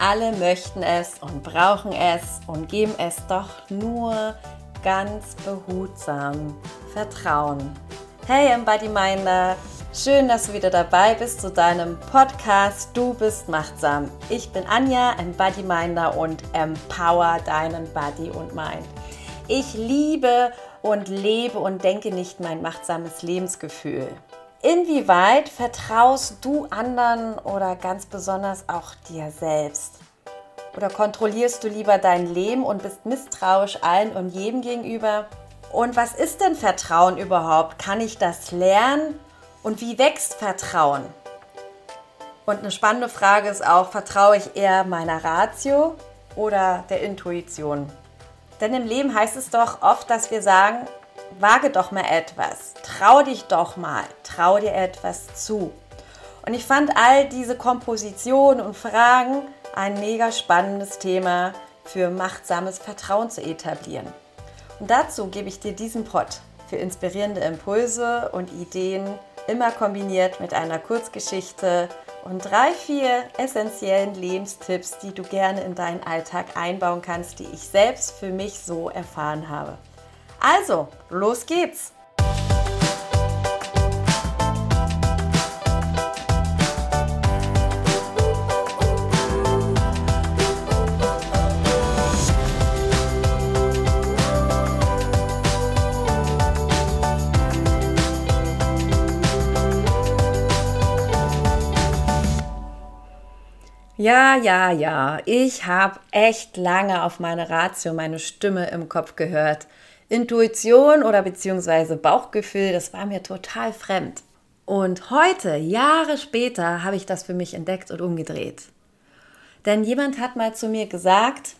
alle möchten es und brauchen es und geben es doch nur ganz behutsam. Vertrauen. Hey Embody Minder, schön, dass du wieder dabei bist zu deinem Podcast Du bist machtsam. Ich bin Anja, Embody Minder und empower deinen Body und Mind. Ich liebe und lebe und denke nicht mein machtsames Lebensgefühl. Inwieweit vertraust du anderen oder ganz besonders auch dir selbst? Oder kontrollierst du lieber dein Leben und bist misstrauisch allen und jedem gegenüber? Und was ist denn Vertrauen überhaupt? Kann ich das lernen? Und wie wächst Vertrauen? Und eine spannende Frage ist auch, vertraue ich eher meiner Ratio oder der Intuition? Denn im Leben heißt es doch oft, dass wir sagen, wage doch mal etwas, trau dich doch mal, trau dir etwas zu. Und ich fand all diese Kompositionen und Fragen ein mega spannendes Thema für machtsames Vertrauen zu etablieren. Und dazu gebe ich dir diesen Pod für inspirierende Impulse und Ideen, immer kombiniert mit einer Kurzgeschichte und drei, vier essentiellen Lebenstipps, die du gerne in deinen Alltag einbauen kannst, die ich selbst für mich so erfahren habe. Also, los geht's! Ja, ja, ja, ich habe echt lange auf meine Ratio, meine Stimme im Kopf gehört Intuition oder beziehungsweise Bauchgefühl, das war mir total fremd. Und heute, Jahre später, habe ich das für mich entdeckt und umgedreht. Denn jemand hat mal zu mir gesagt,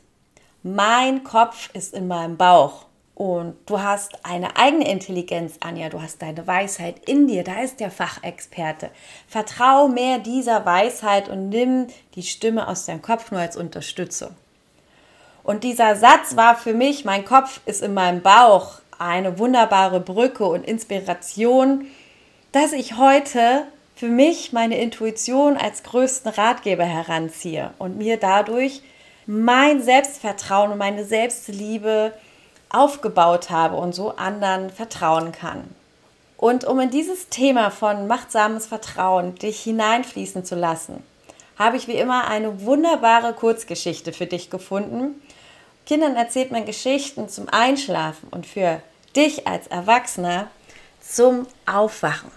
mein Kopf ist in meinem Bauch. Und du hast eine eigene Intelligenz, Anja, du hast deine Weisheit in dir, da ist der Fachexperte. Vertrau mehr dieser Weisheit und nimm die Stimme aus deinem Kopf nur als Unterstützung. Und dieser Satz war für mich, mein Kopf ist in meinem Bauch, eine wunderbare Brücke und Inspiration, dass ich heute für mich meine Intuition als größten Ratgeber heranziehe und mir dadurch mein Selbstvertrauen und meine Selbstliebe aufgebaut habe und so anderen vertrauen kann. Und um in dieses Thema von machtsames Vertrauen dich hineinfließen zu lassen, habe ich wie immer eine wunderbare Kurzgeschichte für dich gefunden, Kindern erzählt man Geschichten zum Einschlafen und für dich als Erwachsener zum Aufwachen.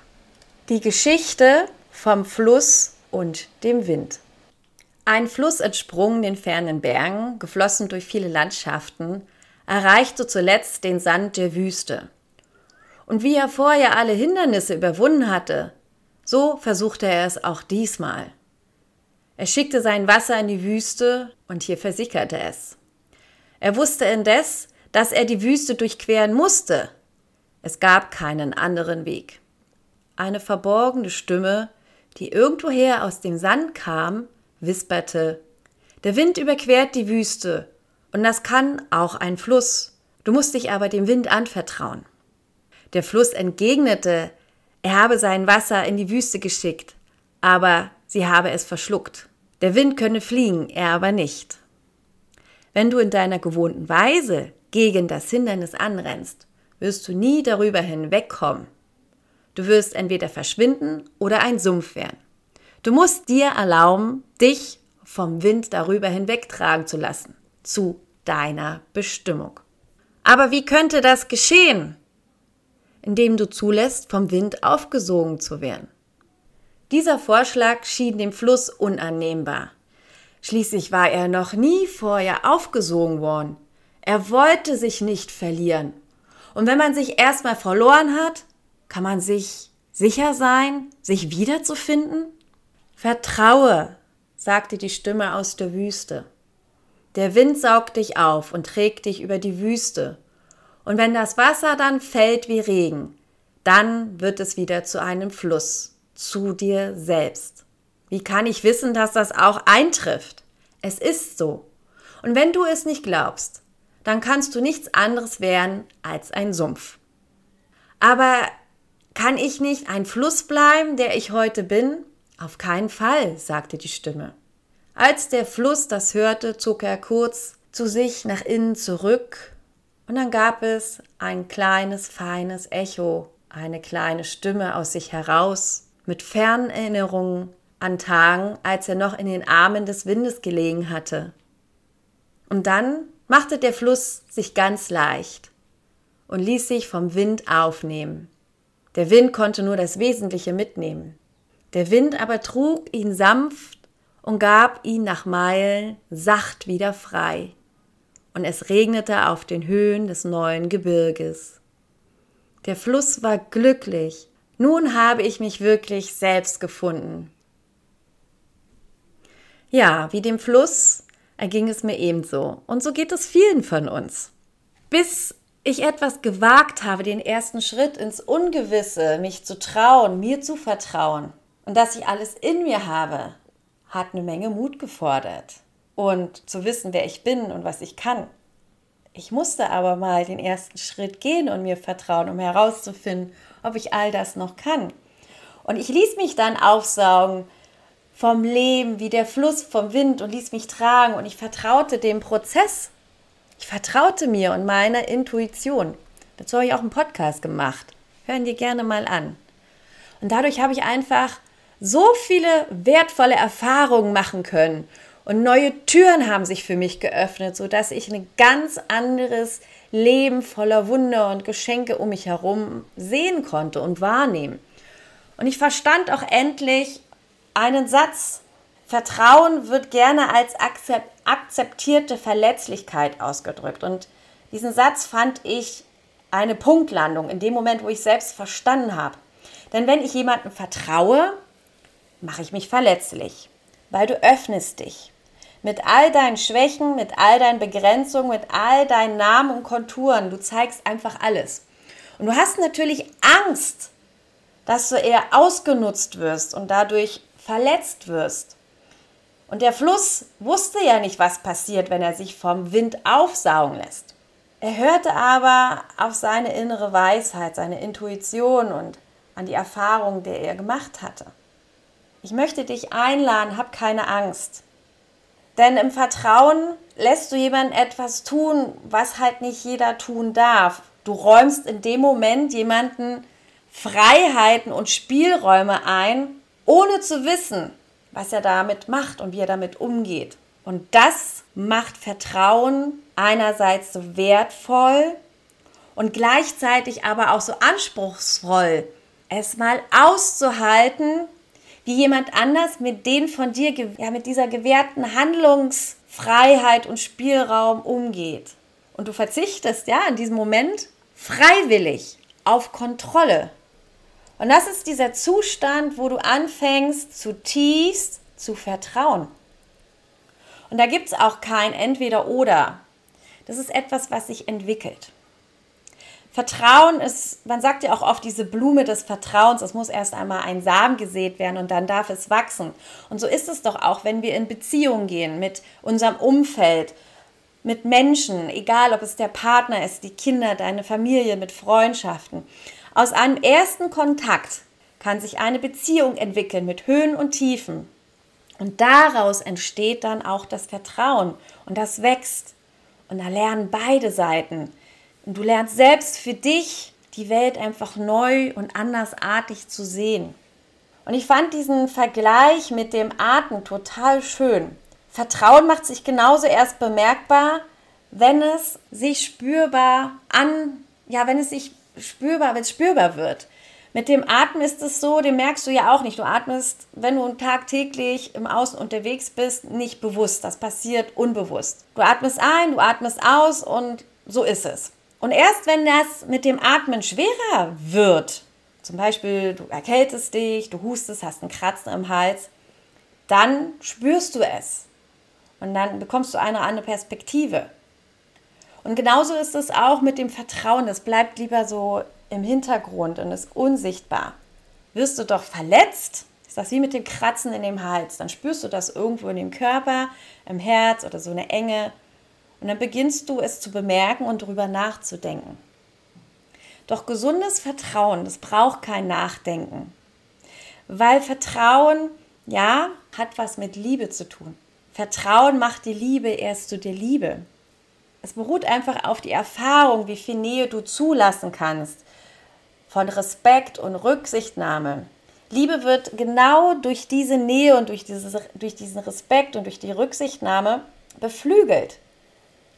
Die Geschichte vom Fluss und dem Wind. Ein Fluss entsprungen den fernen Bergen, geflossen durch viele Landschaften, erreichte zuletzt den Sand der Wüste. Und wie er vorher alle Hindernisse überwunden hatte, so versuchte er es auch diesmal. Er schickte sein Wasser in die Wüste und hier versickerte es. Er wusste indes, dass er die Wüste durchqueren musste. Es gab keinen anderen Weg. Eine verborgene Stimme, die irgendwoher aus dem Sand kam, wisperte Der Wind überquert die Wüste, und das kann auch ein Fluss. Du musst dich aber dem Wind anvertrauen. Der Fluss entgegnete, er habe sein Wasser in die Wüste geschickt, aber sie habe es verschluckt. Der Wind könne fliegen, er aber nicht. Wenn du in deiner gewohnten Weise gegen das Hindernis anrennst, wirst du nie darüber hinwegkommen. Du wirst entweder verschwinden oder ein Sumpf werden. Du musst dir erlauben, dich vom Wind darüber hinwegtragen zu lassen, zu deiner Bestimmung. Aber wie könnte das geschehen? Indem du zulässt, vom Wind aufgesogen zu werden. Dieser Vorschlag schien dem Fluss unannehmbar. Schließlich war er noch nie vorher aufgesogen worden. Er wollte sich nicht verlieren. Und wenn man sich erstmal verloren hat, kann man sich sicher sein, sich wiederzufinden? Vertraue, sagte die Stimme aus der Wüste. Der Wind saugt dich auf und trägt dich über die Wüste. Und wenn das Wasser dann fällt wie Regen, dann wird es wieder zu einem Fluss, zu dir selbst. Wie kann ich wissen, dass das auch eintrifft? Es ist so. Und wenn du es nicht glaubst, dann kannst du nichts anderes werden als ein Sumpf. Aber kann ich nicht ein Fluss bleiben, der ich heute bin? Auf keinen Fall, sagte die Stimme. Als der Fluss das hörte, zog er kurz zu sich nach innen zurück, und dann gab es ein kleines, feines Echo, eine kleine Stimme aus sich heraus, mit fernen Erinnerungen an Tagen, als er noch in den Armen des Windes gelegen hatte. Und dann machte der Fluss sich ganz leicht und ließ sich vom Wind aufnehmen. Der Wind konnte nur das Wesentliche mitnehmen. Der Wind aber trug ihn sanft und gab ihn nach Meilen sacht wieder frei. Und es regnete auf den Höhen des neuen Gebirges. Der Fluss war glücklich. Nun habe ich mich wirklich selbst gefunden. Ja, wie dem Fluss erging es mir ebenso. Und so geht es vielen von uns. Bis ich etwas gewagt habe, den ersten Schritt ins Ungewisse, mich zu trauen, mir zu vertrauen und dass ich alles in mir habe, hat eine Menge Mut gefordert. Und zu wissen, wer ich bin und was ich kann. Ich musste aber mal den ersten Schritt gehen und mir vertrauen, um herauszufinden, ob ich all das noch kann. Und ich ließ mich dann aufsaugen vom Leben, wie der Fluss vom Wind und ließ mich tragen und ich vertraute dem Prozess. Ich vertraute mir und meiner Intuition. Dazu habe ich auch einen Podcast gemacht. Hören dir gerne mal an. Und dadurch habe ich einfach so viele wertvolle Erfahrungen machen können und neue Türen haben sich für mich geöffnet, sodass ich ein ganz anderes Leben voller Wunder und Geschenke um mich herum sehen konnte und wahrnehmen. Und ich verstand auch endlich, einen Satz. Vertrauen wird gerne als akzeptierte Verletzlichkeit ausgedrückt. Und diesen Satz fand ich eine Punktlandung in dem Moment, wo ich selbst verstanden habe. Denn wenn ich jemandem vertraue, mache ich mich verletzlich, weil du öffnest dich. Mit all deinen Schwächen, mit all deinen Begrenzungen, mit all deinen Namen und Konturen. Du zeigst einfach alles. Und du hast natürlich Angst, dass du eher ausgenutzt wirst und dadurch verletzt wirst. Und der Fluss wusste ja nicht, was passiert, wenn er sich vom Wind aufsaugen lässt. Er hörte aber auf seine innere Weisheit, seine Intuition und an die Erfahrung, die er gemacht hatte. Ich möchte dich einladen, hab keine Angst. Denn im Vertrauen lässt du jemandem etwas tun, was halt nicht jeder tun darf. Du räumst in dem Moment jemanden Freiheiten und Spielräume ein, ohne zu wissen, was er damit macht und wie er damit umgeht. Und das macht Vertrauen einerseits so wertvoll und gleichzeitig aber auch so anspruchsvoll, es mal auszuhalten, wie jemand anders mit den von dir, ja, mit dieser gewährten Handlungsfreiheit und Spielraum umgeht. Und du verzichtest ja in diesem Moment freiwillig auf Kontrolle. Und das ist dieser Zustand, wo du anfängst, zutiefst zu vertrauen. Und da gibt es auch kein Entweder-Oder. Das ist etwas, was sich entwickelt. Vertrauen ist, man sagt ja auch oft diese Blume des Vertrauens, es muss erst einmal ein Samen gesät werden und dann darf es wachsen. Und so ist es doch auch, wenn wir in Beziehungen gehen mit unserem Umfeld, mit Menschen, egal ob es der Partner ist, die Kinder, deine Familie, mit Freundschaften. Aus einem ersten Kontakt kann sich eine Beziehung entwickeln mit Höhen und Tiefen. Und daraus entsteht dann auch das Vertrauen und das wächst. Und da lernen beide Seiten. Und du lernst selbst für dich die Welt einfach neu und andersartig zu sehen. Und ich fand diesen Vergleich mit dem Atem total schön. Vertrauen macht sich genauso erst bemerkbar, wenn es sich spürbar an, ja, wenn es sich spürbar, wenn es spürbar wird. Mit dem Atmen ist es so, den merkst du ja auch nicht. Du atmest, wenn du tagtäglich im Außen unterwegs bist, nicht bewusst. Das passiert unbewusst. Du atmest ein, du atmest aus und so ist es. Und erst wenn das mit dem Atmen schwerer wird, zum Beispiel du erkältest dich, du hustest, hast einen Kratzen im Hals, dann spürst du es. Und dann bekommst du eine andere Perspektive. Und genauso ist es auch mit dem Vertrauen. Das bleibt lieber so im Hintergrund und ist unsichtbar. Wirst du doch verletzt, ist das wie mit dem Kratzen in dem Hals. Dann spürst du das irgendwo in dem Körper, im Herz oder so eine Enge. Und dann beginnst du es zu bemerken und darüber nachzudenken. Doch gesundes Vertrauen, das braucht kein Nachdenken. Weil Vertrauen, ja, hat was mit Liebe zu tun. Vertrauen macht die Liebe erst zu der Liebe. Es beruht einfach auf die Erfahrung, wie viel Nähe du zulassen kannst, von Respekt und Rücksichtnahme. Liebe wird genau durch diese Nähe und durch, dieses, durch diesen Respekt und durch die Rücksichtnahme beflügelt.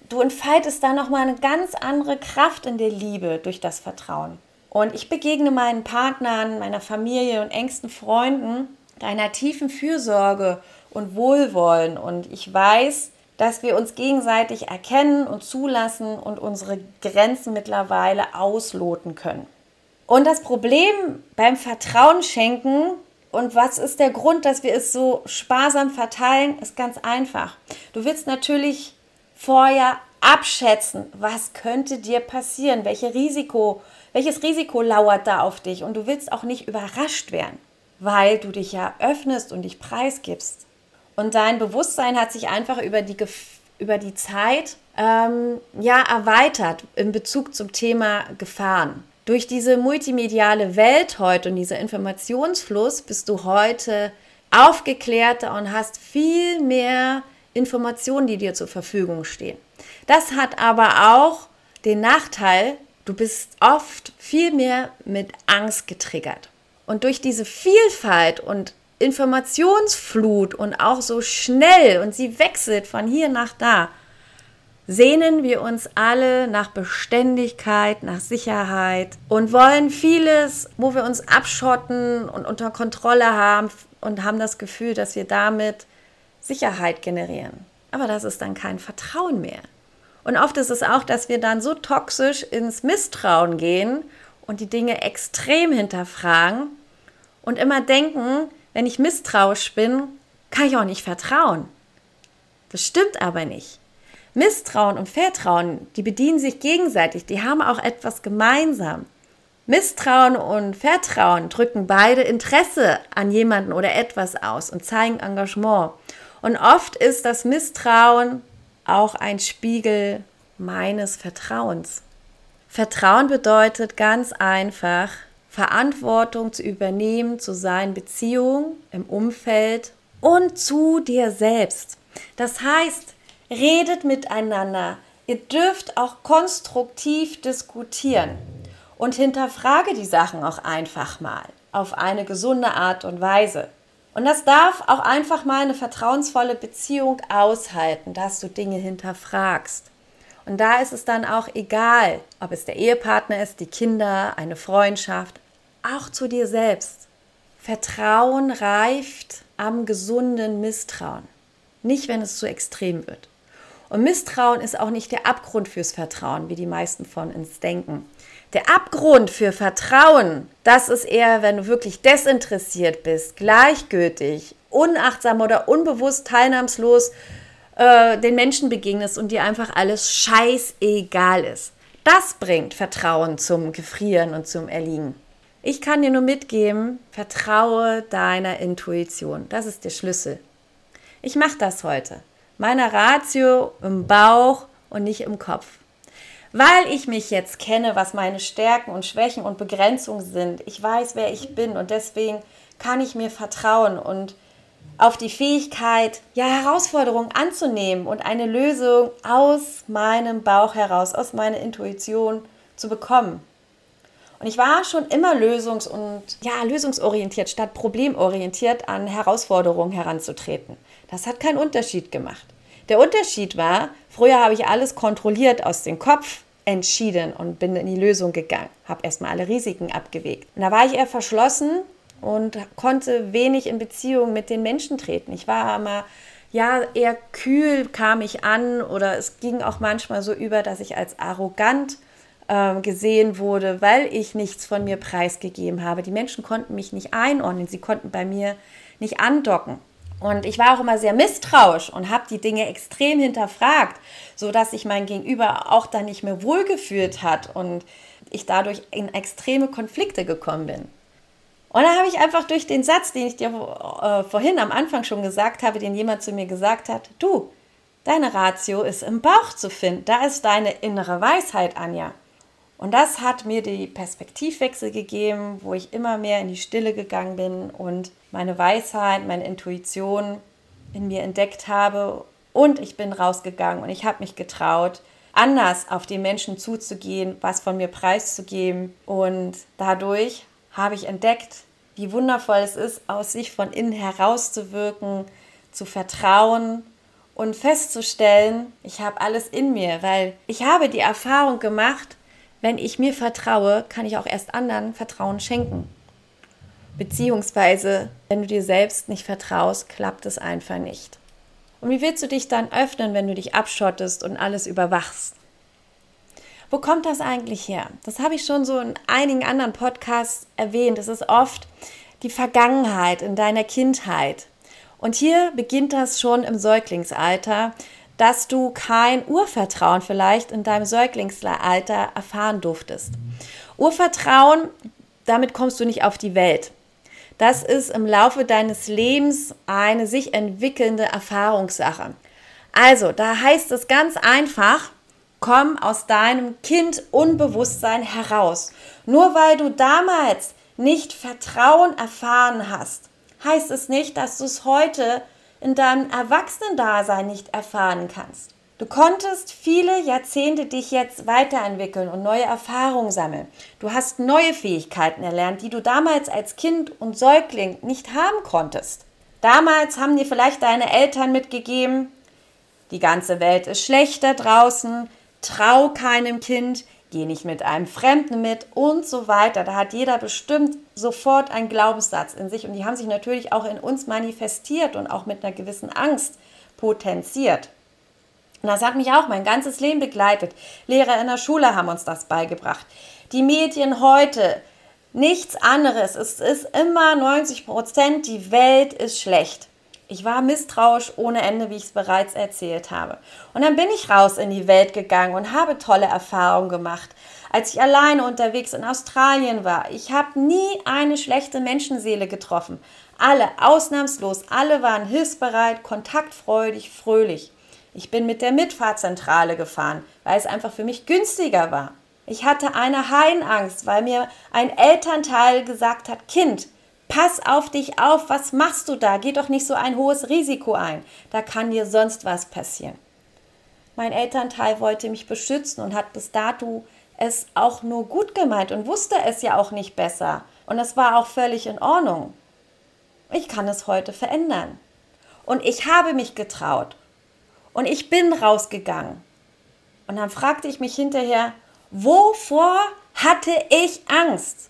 Du entfaltest da nochmal eine ganz andere Kraft in der Liebe durch das Vertrauen. Und ich begegne meinen Partnern, meiner Familie und engsten Freunden deiner tiefen Fürsorge und Wohlwollen. Und ich weiß, dass wir uns gegenseitig erkennen und zulassen und unsere Grenzen mittlerweile ausloten können. Und das Problem beim Vertrauen schenken und was ist der Grund, dass wir es so sparsam verteilen, ist ganz einfach. Du willst natürlich vorher abschätzen, was könnte dir passieren, welche Risiko, welches Risiko lauert da auf dich und du willst auch nicht überrascht werden, weil du dich ja öffnest und dich preisgibst. Und dein Bewusstsein hat sich einfach über die, über die Zeit ähm, ja, erweitert in Bezug zum Thema Gefahren. Durch diese multimediale Welt heute und dieser Informationsfluss bist du heute aufgeklärter und hast viel mehr Informationen, die dir zur Verfügung stehen. Das hat aber auch den Nachteil, du bist oft viel mehr mit Angst getriggert. Und durch diese Vielfalt und Informationsflut und auch so schnell und sie wechselt von hier nach da, sehnen wir uns alle nach Beständigkeit, nach Sicherheit und wollen vieles, wo wir uns abschotten und unter Kontrolle haben und haben das Gefühl, dass wir damit Sicherheit generieren. Aber das ist dann kein Vertrauen mehr. Und oft ist es auch, dass wir dann so toxisch ins Misstrauen gehen und die Dinge extrem hinterfragen und immer denken, wenn ich misstrauisch bin, kann ich auch nicht vertrauen. Das stimmt aber nicht. Misstrauen und Vertrauen, die bedienen sich gegenseitig, die haben auch etwas gemeinsam. Misstrauen und Vertrauen drücken beide Interesse an jemanden oder etwas aus und zeigen Engagement. Und oft ist das Misstrauen auch ein Spiegel meines Vertrauens. Vertrauen bedeutet ganz einfach, Verantwortung zu übernehmen zu seinen Beziehungen, im Umfeld und zu dir selbst. Das heißt, redet miteinander. Ihr dürft auch konstruktiv diskutieren und hinterfrage die Sachen auch einfach mal auf eine gesunde Art und Weise. Und das darf auch einfach mal eine vertrauensvolle Beziehung aushalten, dass du Dinge hinterfragst. Und da ist es dann auch egal, ob es der Ehepartner ist, die Kinder, eine Freundschaft, auch zu dir selbst. Vertrauen reift am gesunden Misstrauen, nicht wenn es zu extrem wird. Und Misstrauen ist auch nicht der Abgrund fürs Vertrauen, wie die meisten von uns denken. Der Abgrund für Vertrauen, das ist eher, wenn du wirklich desinteressiert bist, gleichgültig, unachtsam oder unbewusst teilnahmslos äh, den Menschen begegnest und dir einfach alles scheißegal ist. Das bringt Vertrauen zum Gefrieren und zum Erliegen. Ich kann dir nur mitgeben, vertraue deiner Intuition. Das ist der Schlüssel. Ich mache das heute meiner Ratio im Bauch und nicht im Kopf. Weil ich mich jetzt kenne, was meine Stärken und Schwächen und Begrenzungen sind. Ich weiß, wer ich bin und deswegen kann ich mir vertrauen und auf die Fähigkeit, ja, Herausforderungen anzunehmen und eine Lösung aus meinem Bauch heraus, aus meiner Intuition zu bekommen. Und ich war schon immer lösungs- und ja, lösungsorientiert statt problemorientiert an Herausforderungen heranzutreten. Das hat keinen Unterschied gemacht. Der Unterschied war, früher habe ich alles kontrolliert aus dem Kopf, entschieden und bin in die Lösung gegangen, habe erstmal alle Risiken abgewegt. Und da war ich eher verschlossen und konnte wenig in Beziehung mit den Menschen treten. Ich war immer ja eher kühl kam ich an oder es ging auch manchmal so über, dass ich als arrogant äh, gesehen wurde, weil ich nichts von mir preisgegeben habe. Die Menschen konnten mich nicht einordnen, sie konnten bei mir nicht andocken. Und ich war auch immer sehr misstrauisch und habe die Dinge extrem hinterfragt, sodass sich mein Gegenüber auch dann nicht mehr wohlgefühlt hat und ich dadurch in extreme Konflikte gekommen bin. Und da habe ich einfach durch den Satz, den ich dir äh, vorhin am Anfang schon gesagt habe, den jemand zu mir gesagt hat, du, deine Ratio ist im Bauch zu finden, da ist deine innere Weisheit, Anja. Und das hat mir die Perspektivwechsel gegeben, wo ich immer mehr in die Stille gegangen bin und meine Weisheit, meine Intuition in mir entdeckt habe und ich bin rausgegangen und ich habe mich getraut, anders auf die Menschen zuzugehen, was von mir preiszugeben. Und dadurch habe ich entdeckt, wie wundervoll es ist, aus sich von innen herauszuwirken, zu vertrauen und festzustellen, ich habe alles in mir, weil ich habe die Erfahrung gemacht, wenn ich mir vertraue, kann ich auch erst anderen Vertrauen schenken. Beziehungsweise, wenn du dir selbst nicht vertraust, klappt es einfach nicht. Und wie willst du dich dann öffnen, wenn du dich abschottest und alles überwachst? Wo kommt das eigentlich her? Das habe ich schon so in einigen anderen Podcasts erwähnt. Es ist oft die Vergangenheit in deiner Kindheit. Und hier beginnt das schon im Säuglingsalter, dass du kein Urvertrauen vielleicht in deinem Säuglingsalter erfahren durftest. Urvertrauen, damit kommst du nicht auf die Welt. Das ist im Laufe deines Lebens eine sich entwickelnde Erfahrungssache. Also, da heißt es ganz einfach, komm aus deinem Kind-Unbewusstsein heraus. Nur weil du damals nicht Vertrauen erfahren hast, heißt es nicht, dass du es heute in deinem Erwachsenendasein nicht erfahren kannst. Du konntest viele Jahrzehnte dich jetzt weiterentwickeln und neue Erfahrungen sammeln. Du hast neue Fähigkeiten erlernt, die du damals als Kind und Säugling nicht haben konntest. Damals haben dir vielleicht deine Eltern mitgegeben, die ganze Welt ist schlecht da draußen, trau keinem Kind, geh nicht mit einem Fremden mit und so weiter. Da hat jeder bestimmt sofort einen Glaubenssatz in sich und die haben sich natürlich auch in uns manifestiert und auch mit einer gewissen Angst potenziert. Und das hat mich auch mein ganzes Leben begleitet. Lehrer in der Schule haben uns das beigebracht. Die Medien heute, nichts anderes. Es ist immer 90 Prozent, die Welt ist schlecht. Ich war misstrauisch ohne Ende, wie ich es bereits erzählt habe. Und dann bin ich raus in die Welt gegangen und habe tolle Erfahrungen gemacht. Als ich alleine unterwegs in Australien war, ich habe nie eine schlechte Menschenseele getroffen. Alle, ausnahmslos, alle waren hilfsbereit, kontaktfreudig, fröhlich. Ich bin mit der Mitfahrzentrale gefahren, weil es einfach für mich günstiger war. Ich hatte eine Heidenangst, weil mir ein Elternteil gesagt hat, Kind, pass auf dich auf, was machst du da? Geh doch nicht so ein hohes Risiko ein. Da kann dir sonst was passieren. Mein Elternteil wollte mich beschützen und hat bis dato es auch nur gut gemeint und wusste es ja auch nicht besser. Und es war auch völlig in Ordnung. Ich kann es heute verändern. Und ich habe mich getraut. Und ich bin rausgegangen. Und dann fragte ich mich hinterher, wovor hatte ich Angst?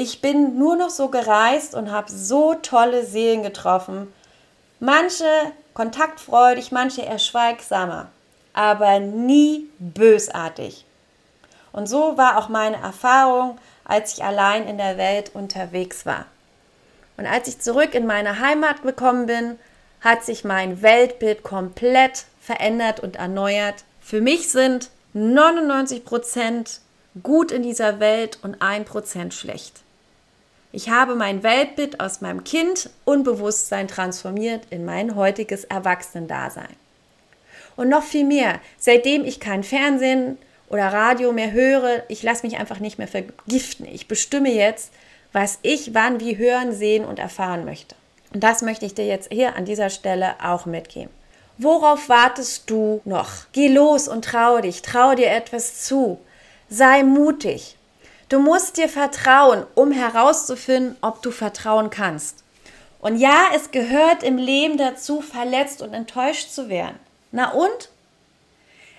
Ich bin nur noch so gereist und habe so tolle Seelen getroffen. Manche kontaktfreudig, manche eher schweigsamer, aber nie bösartig. Und so war auch meine Erfahrung, als ich allein in der Welt unterwegs war. Und als ich zurück in meine Heimat gekommen bin, hat sich mein Weltbild komplett verändert und erneuert. Für mich sind 99 Prozent gut in dieser Welt und 1% schlecht. Ich habe mein Weltbild aus meinem Kind Unbewusstsein transformiert in mein heutiges Erwachsenendasein. Und noch viel mehr, seitdem ich kein Fernsehen oder Radio mehr höre, ich lasse mich einfach nicht mehr vergiften. Ich bestimme jetzt, was ich wann wie hören, sehen und erfahren möchte. Und das möchte ich dir jetzt hier an dieser Stelle auch mitgeben. Worauf wartest du noch? Geh los und trau dich, trau dir etwas zu. Sei mutig. Du musst dir vertrauen, um herauszufinden, ob du vertrauen kannst. Und ja, es gehört im Leben dazu, verletzt und enttäuscht zu werden. Na und?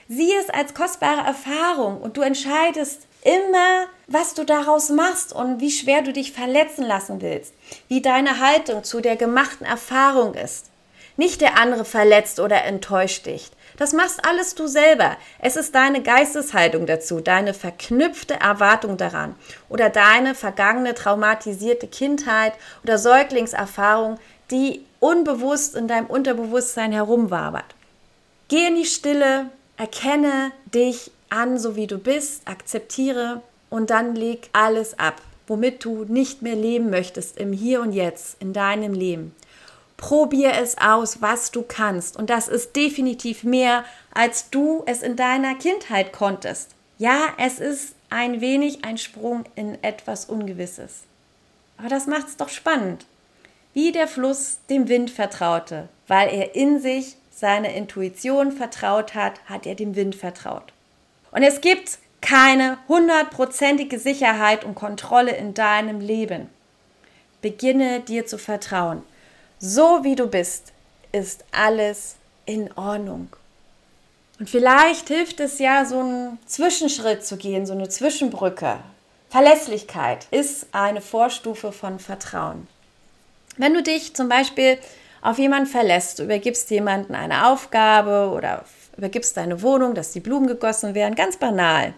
Sieh es als kostbare Erfahrung und du entscheidest immer, was du daraus machst und wie schwer du dich verletzen lassen willst, wie deine Haltung zu der gemachten Erfahrung ist. Nicht der andere verletzt oder enttäuscht dich. Das machst alles du selber. Es ist deine Geisteshaltung dazu, deine verknüpfte Erwartung daran oder deine vergangene traumatisierte Kindheit oder Säuglingserfahrung, die unbewusst in deinem Unterbewusstsein herumwabert. Geh in die Stille, erkenne dich an, so wie du bist, akzeptiere und dann leg alles ab, womit du nicht mehr leben möchtest im Hier und Jetzt, in deinem Leben. Probier es aus, was du kannst. Und das ist definitiv mehr, als du es in deiner Kindheit konntest. Ja, es ist ein wenig ein Sprung in etwas Ungewisses. Aber das macht es doch spannend. wie der Fluss dem Wind vertraute, weil er in sich seine Intuition vertraut hat, hat er dem Wind vertraut. Und es gibt keine hundertprozentige Sicherheit und Kontrolle in deinem Leben. Beginne dir zu vertrauen. So wie du bist, ist alles in Ordnung. Und vielleicht hilft es ja, so einen Zwischenschritt zu gehen, so eine Zwischenbrücke. Verlässlichkeit ist eine Vorstufe von Vertrauen. Wenn du dich zum Beispiel auf jemanden verlässt, du übergibst jemanden eine Aufgabe oder übergibst deine Wohnung, dass die Blumen gegossen werden, ganz banal.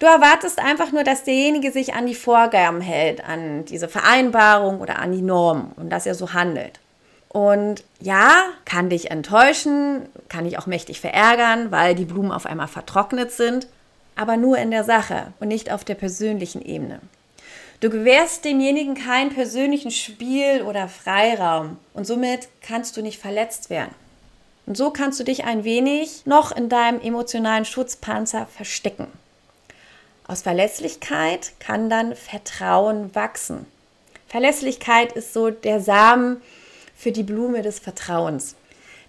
Du erwartest einfach nur, dass derjenige sich an die Vorgaben hält, an diese Vereinbarung oder an die Normen und dass er so handelt. Und ja, kann dich enttäuschen, kann dich auch mächtig verärgern, weil die Blumen auf einmal vertrocknet sind, aber nur in der Sache und nicht auf der persönlichen Ebene. Du gewährst demjenigen keinen persönlichen Spiel oder Freiraum und somit kannst du nicht verletzt werden. Und so kannst du dich ein wenig noch in deinem emotionalen Schutzpanzer verstecken. Aus Verlässlichkeit kann dann Vertrauen wachsen. Verlässlichkeit ist so der Samen für die Blume des Vertrauens.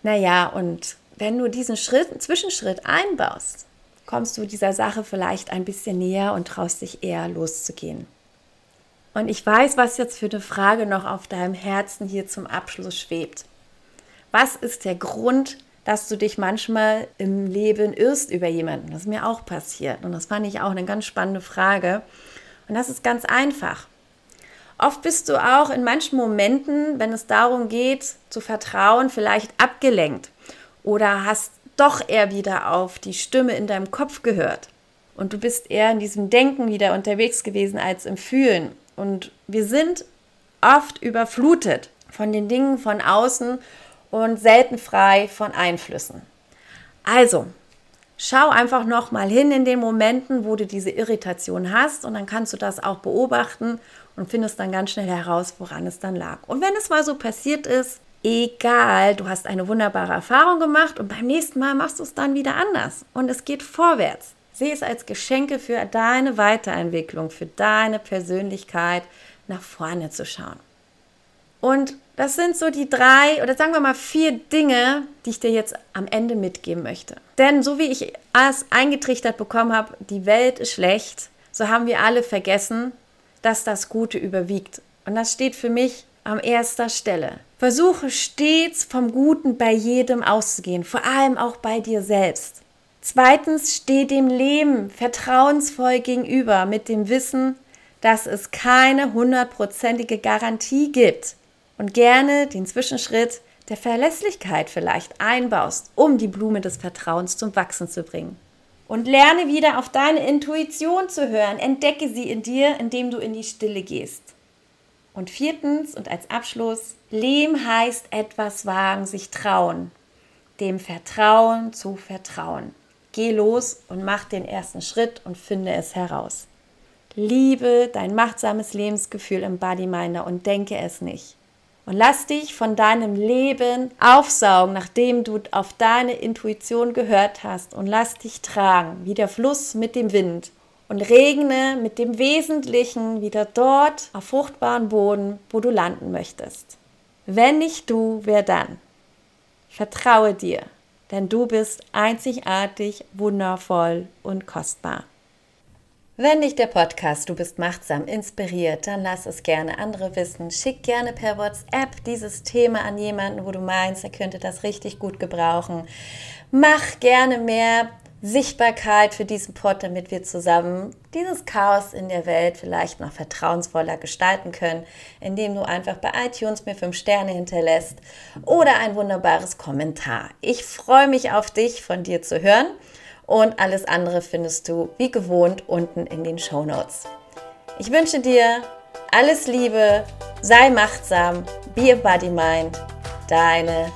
Naja, und wenn du diesen Schritt, Zwischenschritt einbaust, kommst du dieser Sache vielleicht ein bisschen näher und traust dich eher loszugehen. Und ich weiß, was jetzt für eine Frage noch auf deinem Herzen hier zum Abschluss schwebt. Was ist der Grund, dass du dich manchmal im Leben irrst über jemanden? Das ist mir auch passiert. Und das fand ich auch eine ganz spannende Frage. Und das ist ganz einfach. Oft bist du auch in manchen Momenten, wenn es darum geht, zu vertrauen, vielleicht abgelenkt oder hast doch eher wieder auf die Stimme in deinem Kopf gehört. Und du bist eher in diesem Denken wieder unterwegs gewesen als im Fühlen. Und wir sind oft überflutet von den Dingen von außen und selten frei von Einflüssen. Also, schau einfach noch mal hin in den Momenten, wo du diese Irritation hast und dann kannst du das auch beobachten und findest dann ganz schnell heraus, woran es dann lag. Und wenn es mal so passiert ist, egal, du hast eine wunderbare Erfahrung gemacht und beim nächsten Mal machst du es dann wieder anders und es geht vorwärts. Sehe es als Geschenke für deine Weiterentwicklung, für deine Persönlichkeit, nach vorne zu schauen. Und das sind so die drei oder sagen wir mal vier Dinge, die ich dir jetzt am Ende mitgeben möchte. Denn so wie ich es eingetrichtert bekommen habe, die Welt ist schlecht, so haben wir alle vergessen, dass das Gute überwiegt. Und das steht für mich an erster Stelle. Versuche stets vom Guten bei jedem auszugehen, vor allem auch bei dir selbst. Zweitens, steh dem Leben vertrauensvoll gegenüber mit dem Wissen, dass es keine hundertprozentige Garantie gibt und gerne den Zwischenschritt der Verlässlichkeit vielleicht einbaust, um die Blume des Vertrauens zum Wachsen zu bringen. Und lerne wieder auf deine Intuition zu hören. Entdecke sie in dir, indem du in die Stille gehst. Und viertens und als Abschluss, Leben heißt etwas wagen, sich trauen. Dem Vertrauen zu vertrauen. Geh los und mach den ersten Schritt und finde es heraus. Liebe dein machtsames Lebensgefühl im Bodyminder und denke es nicht. Und lass dich von deinem Leben aufsaugen, nachdem du auf deine Intuition gehört hast. Und lass dich tragen, wie der Fluss mit dem Wind. Und regne mit dem Wesentlichen wieder dort auf fruchtbaren Boden, wo du landen möchtest. Wenn nicht du, wer dann? Vertraue dir denn du bist einzigartig, wundervoll und kostbar. Wenn dich der Podcast Du bist machtsam inspiriert, dann lass es gerne andere wissen. Schick gerne per WhatsApp dieses Thema an jemanden, wo du meinst, er könnte das richtig gut gebrauchen. Mach gerne mehr Sichtbarkeit für diesen Pod, damit wir zusammen dieses Chaos in der Welt vielleicht noch vertrauensvoller gestalten können, indem du einfach bei iTunes mir fünf Sterne hinterlässt oder ein wunderbares Kommentar. Ich freue mich auf dich, von dir zu hören und alles andere findest du wie gewohnt unten in den Show Notes. Ich wünsche dir alles Liebe, sei machtsam, be a body mind, deine